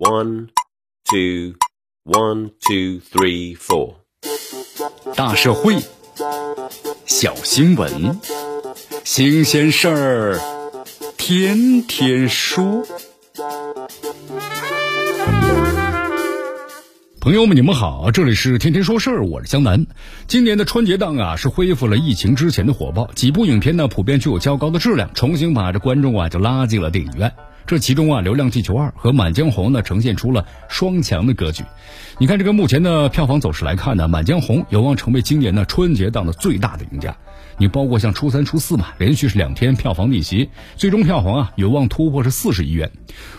One, two, one, two, three, four。大社会，小新闻，新鲜事儿，天天说。朋友们，你们好，这里是天天说事儿，我是江南。今年的春节档啊，是恢复了疫情之前的火爆，几部影片呢普遍具有较高的质量，重新把这观众啊就拉进了电影院。这其中啊，《流浪地球二》和《满江红》呢，呈现出了双强的格局。你看，这个目前的票房走势来看呢，《满江红》有望成为今年的春节档的最大的赢家。你包括像初三、初四嘛，连续是两天票房逆袭，最终票房啊有望突破是四十亿元。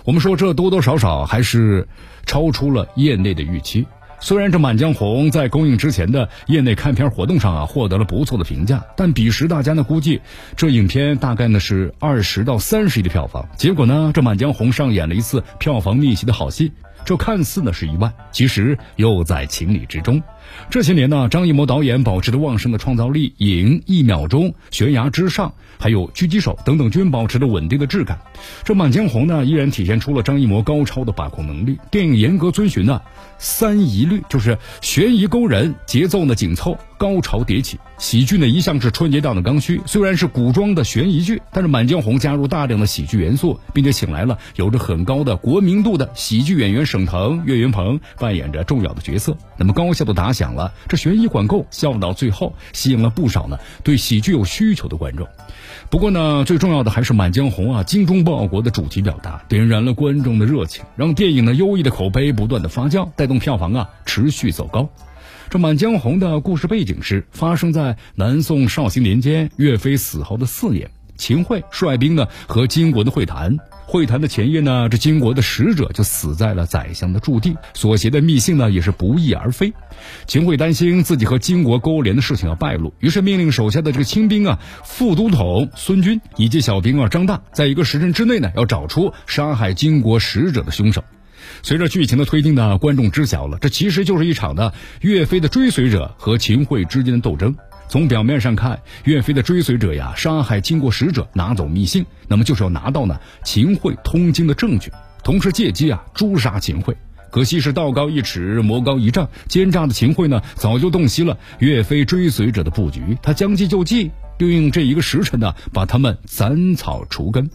我们说这多多少少还是超出了业内的预期。虽然这《满江红》在公映之前的业内看片活动上啊获得了不错的评价，但彼时大家呢估计这影片大概呢是二十到三十亿的票房。结果呢，这《满江红》上演了一次票房逆袭的好戏，这看似呢是意外，其实又在情理之中。这些年呢，张艺谋导演保持着旺盛的创造力，影一秒钟、悬崖之上，还有狙击手等等，均保持着稳定的质感。这《满江红》呢，依然体现出了张艺谋高超的把控能力。电影严格遵循呢三疑律，就是悬疑勾人，节奏呢紧凑，高潮迭起。喜剧呢一向是春节档的刚需，虽然是古装的悬疑剧，但是《满江红》加入大量的喜剧元素，并且请来了有着很高的国民度的喜剧演员沈腾、岳云鹏扮演着重要的角色，那么高效的打响。了，这悬疑缓够，笑到最后，吸引了不少呢对喜剧有需求的观众。不过呢，最重要的还是《满江红》啊，精忠报国的主题表达，点燃了观众的热情，让电影的优异的口碑不断的发酵，带动票房啊持续走高。这《满江红》的故事背景是发生在南宋绍兴年间，岳飞死后的四年，秦桧率兵呢和金国的会谈。会谈的前夜呢，这金国的使者就死在了宰相的驻地，所携的密信呢也是不翼而飞。秦桧担心自己和金国勾连的事情要败露，于是命令手下的这个亲兵啊，副都统孙军以及小兵啊张大，在一个时辰之内呢，要找出杀害金国使者的凶手。随着剧情的推进呢，观众知晓了，这其实就是一场的岳飞的追随者和秦桧之间的斗争。从表面上看，岳飞的追随者呀，杀害经过使者，拿走密信，那么就是要拿到呢秦桧通经的证据，同时借机啊诛杀秦桧。可惜是道高一尺，魔高一丈，奸诈的秦桧呢，早就洞悉了岳飞追随者的布局，他将计就计，利用这一个时辰呢，把他们斩草除根。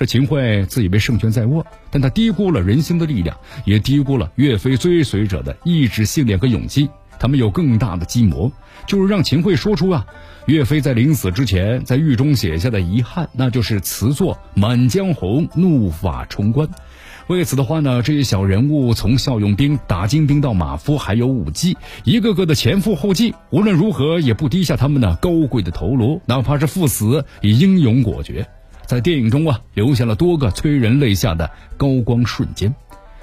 这秦桧自以为胜券在握，但他低估了人心的力量，也低估了岳飞追随者的意志、信念和勇气。他们有更大的计谋，就是让秦桧说出啊，岳飞在临死之前在狱中写下的遗憾，那就是词作《满江红》，怒发冲冠。为此的话呢，这些小人物从效用兵、打精兵到马夫，还有武技，一个个的前赴后继，无论如何也不低下他们的高贵的头颅，哪怕是赴死也英勇果决。在电影中啊，留下了多个催人泪下的高光瞬间。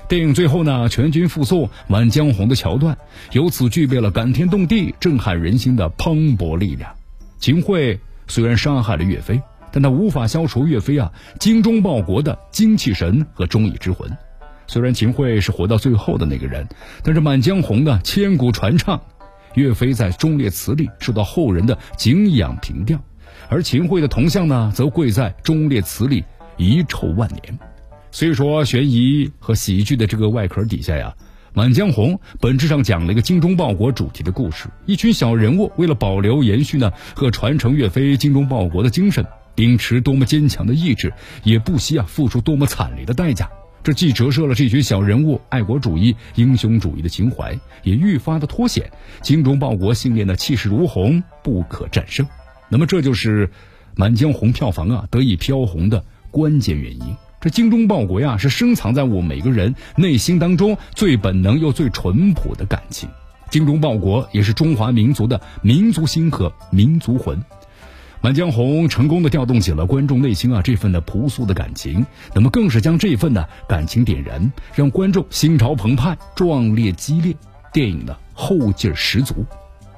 电影最后呢，全军覆送满江红的桥段，由此具备了感天动地、震撼人心的磅礴力量。秦桧虽然杀害了岳飞，但他无法消除岳飞啊精忠报国的精气神和忠义之魂。虽然秦桧是活到最后的那个人，但是满江红的千古传唱，岳飞在忠烈祠里受到后人的敬仰评调，而秦桧的铜像呢，则跪在忠烈祠里遗臭万年。所以说，悬疑和喜剧的这个外壳底下呀，《满江红》本质上讲了一个精忠报国主题的故事。一群小人物为了保留、延续呢和传承岳飞精忠报国的精神，秉持多么坚强的意志，也不惜啊付出多么惨烈的代价。这既折射了这群小人物爱国主义、英雄主义的情怀，也愈发的凸显精忠报国信念的气势如虹、不可战胜。那么，这就是《满江红》票房啊得以飘红的关键原因。这精忠报国呀，是深藏在我每个人内心当中最本能又最淳朴的感情。精忠报国也是中华民族的民族心和民族魂。《满江红》成功的调动起了观众内心啊这份的朴素的感情，那么更是将这份的感情点燃，让观众心潮澎湃、壮烈激烈，电影的后劲十足。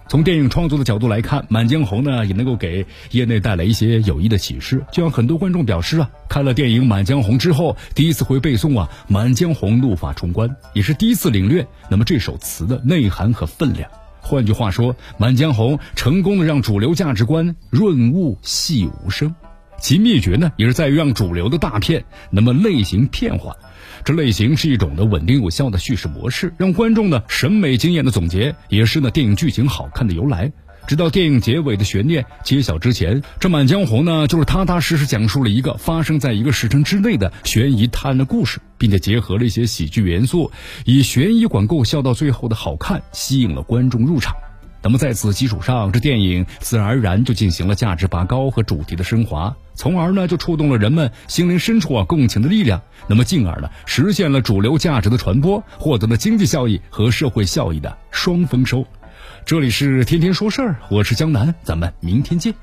从电影创作的角度来看，《满江红》呢也能够给业内带来一些有益的启示。就像很多观众表示啊，看了电影《满江红》之后，第一次会背诵啊《满江红》，怒发冲冠，也是第一次领略那么这首词的内涵和分量。换句话说，《满江红》成功的让主流价值观润物细无声，其秘诀呢也是在于让主流的大片那么类型片化。这类型是一种的稳定有效的叙事模式，让观众呢审美经验的总结，也是呢电影剧情好看的由来。直到电影结尾的悬念揭晓之前，这《满江红》呢，就是踏踏实实讲述了一个发生在一个时辰之内的悬疑探案的故事，并且结合了一些喜剧元素，以悬疑管够笑到最后的好看，吸引了观众入场。那么在此基础上，这电影自然而然就进行了价值拔高和主题的升华，从而呢就触动了人们心灵深处啊共情的力量，那么进而呢实现了主流价值的传播，获得了经济效益和社会效益的双丰收。这里是天天说事儿，我是江南，咱们明天见。